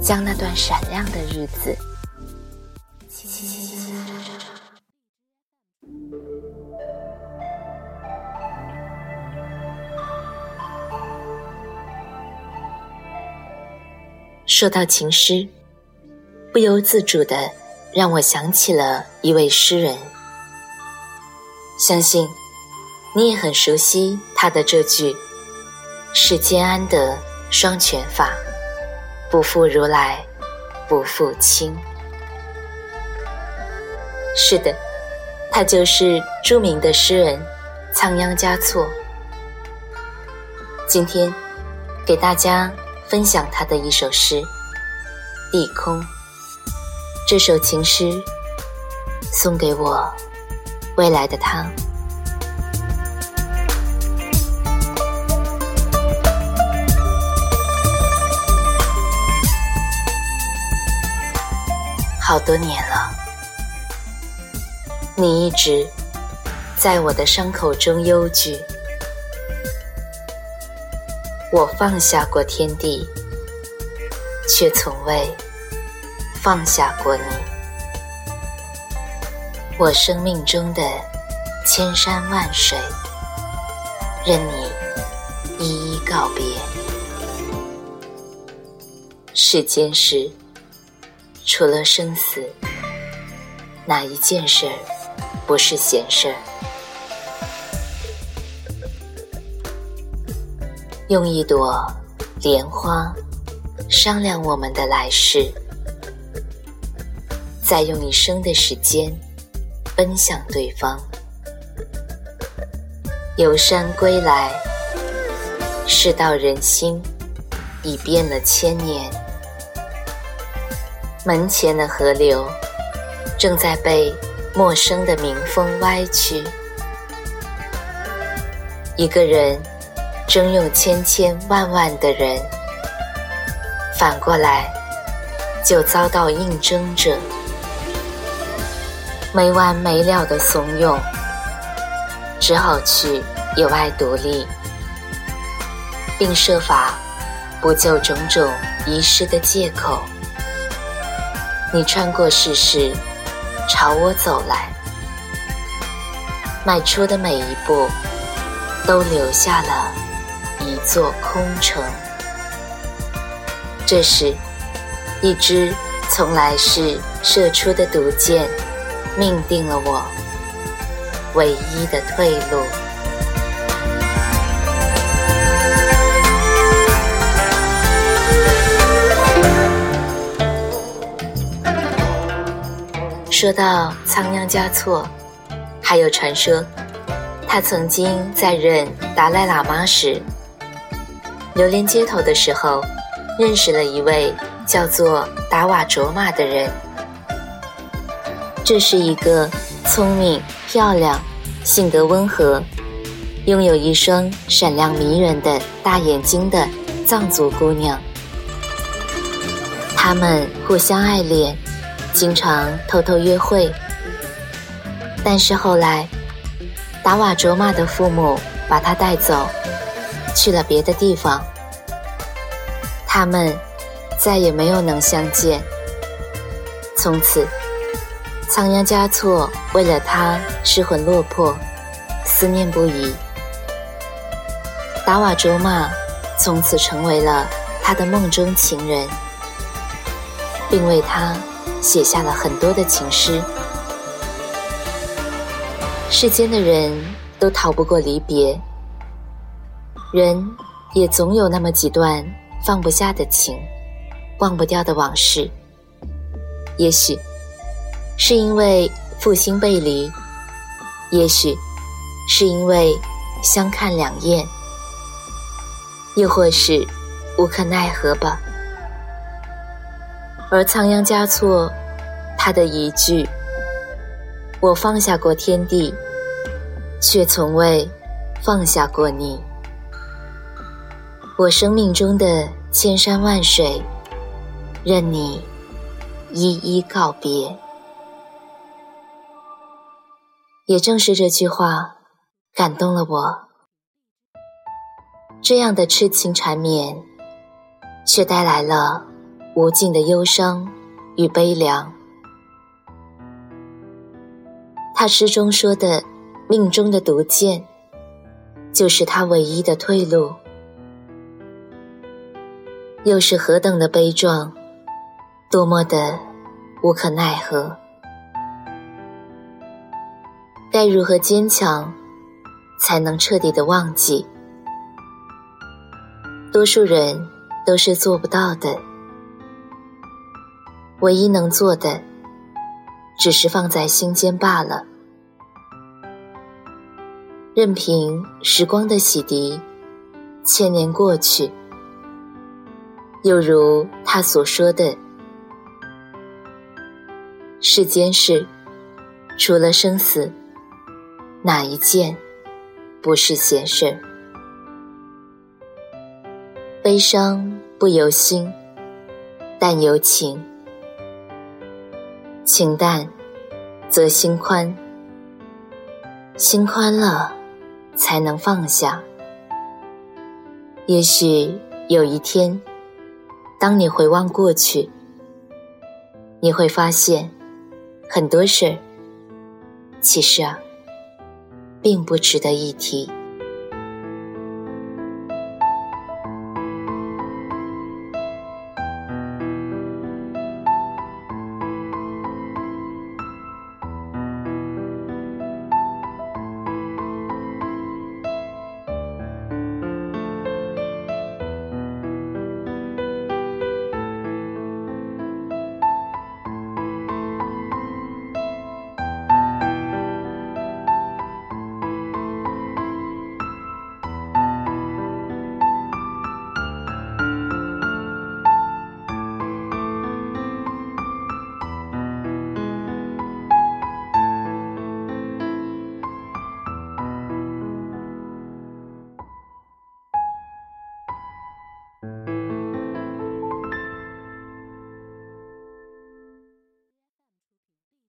将那段闪亮的日子。说到情诗，不由自主的让我想起了一位诗人。相信你也很熟悉他的这句：“世间安得双全法，不负如来不负卿。”是的，他就是著名的诗人仓央嘉措。今天给大家。分享他的一首诗《地空》。这首情诗送给我未来的他。好多年了，你一直在我的伤口中忧惧。我放下过天地，却从未放下过你。我生命中的千山万水，任你一一告别。世间事，除了生死，哪一件事儿不是闲事儿？用一朵莲花商量我们的来世，再用一生的时间奔向对方。游山归来，世道人心已变了千年。门前的河流正在被陌生的民风歪曲。一个人。征用千千万万的人，反过来就遭到应征者没完没了的怂恿，只好去野外独立，并设法补救种种遗失的借口。你穿过世事，朝我走来，迈出的每一步都留下了。一座空城。这时，一支从来世射出的毒箭，命定了我唯一的退路。说到仓央嘉措，还有传说，他曾经在任达赖喇嘛时。流连街头的时候，认识了一位叫做达瓦卓玛的人。这是一个聪明、漂亮、性格温和、拥有一双闪亮迷人的大眼睛的藏族姑娘。他们互相爱恋，经常偷偷约会。但是后来，达瓦卓玛的父母把她带走。去了别的地方，他们再也没有能相见。从此，仓央嘉措为了他失魂落魄，思念不已。达瓦卓玛从此成为了他的梦中情人，并为他写下了很多的情诗。世间的人都逃不过离别。人也总有那么几段放不下的情，忘不掉的往事。也许是因为负心背离，也许是因为相看两厌，又或是无可奈何吧。而仓央嘉措，他的一句“我放下过天地，却从未放下过你”，我生命中的千山万水，任你一一告别。也正是这句话，感动了我。这样的痴情缠绵，却带来了无尽的忧伤与悲凉。他诗中说的“命中的毒箭”，就是他唯一的退路。又是何等的悲壮，多么的无可奈何。该如何坚强，才能彻底的忘记？多数人都是做不到的，唯一能做的，只是放在心间罢了。任凭时光的洗涤，千年过去，又如他所说的：“世间事，除了生死，哪一件不是闲事？”悲伤不由心，但由情。情淡则心宽，心宽了才能放下。也许有一天，当你回望过去，你会发现很多事儿，其实啊，并不值得一提。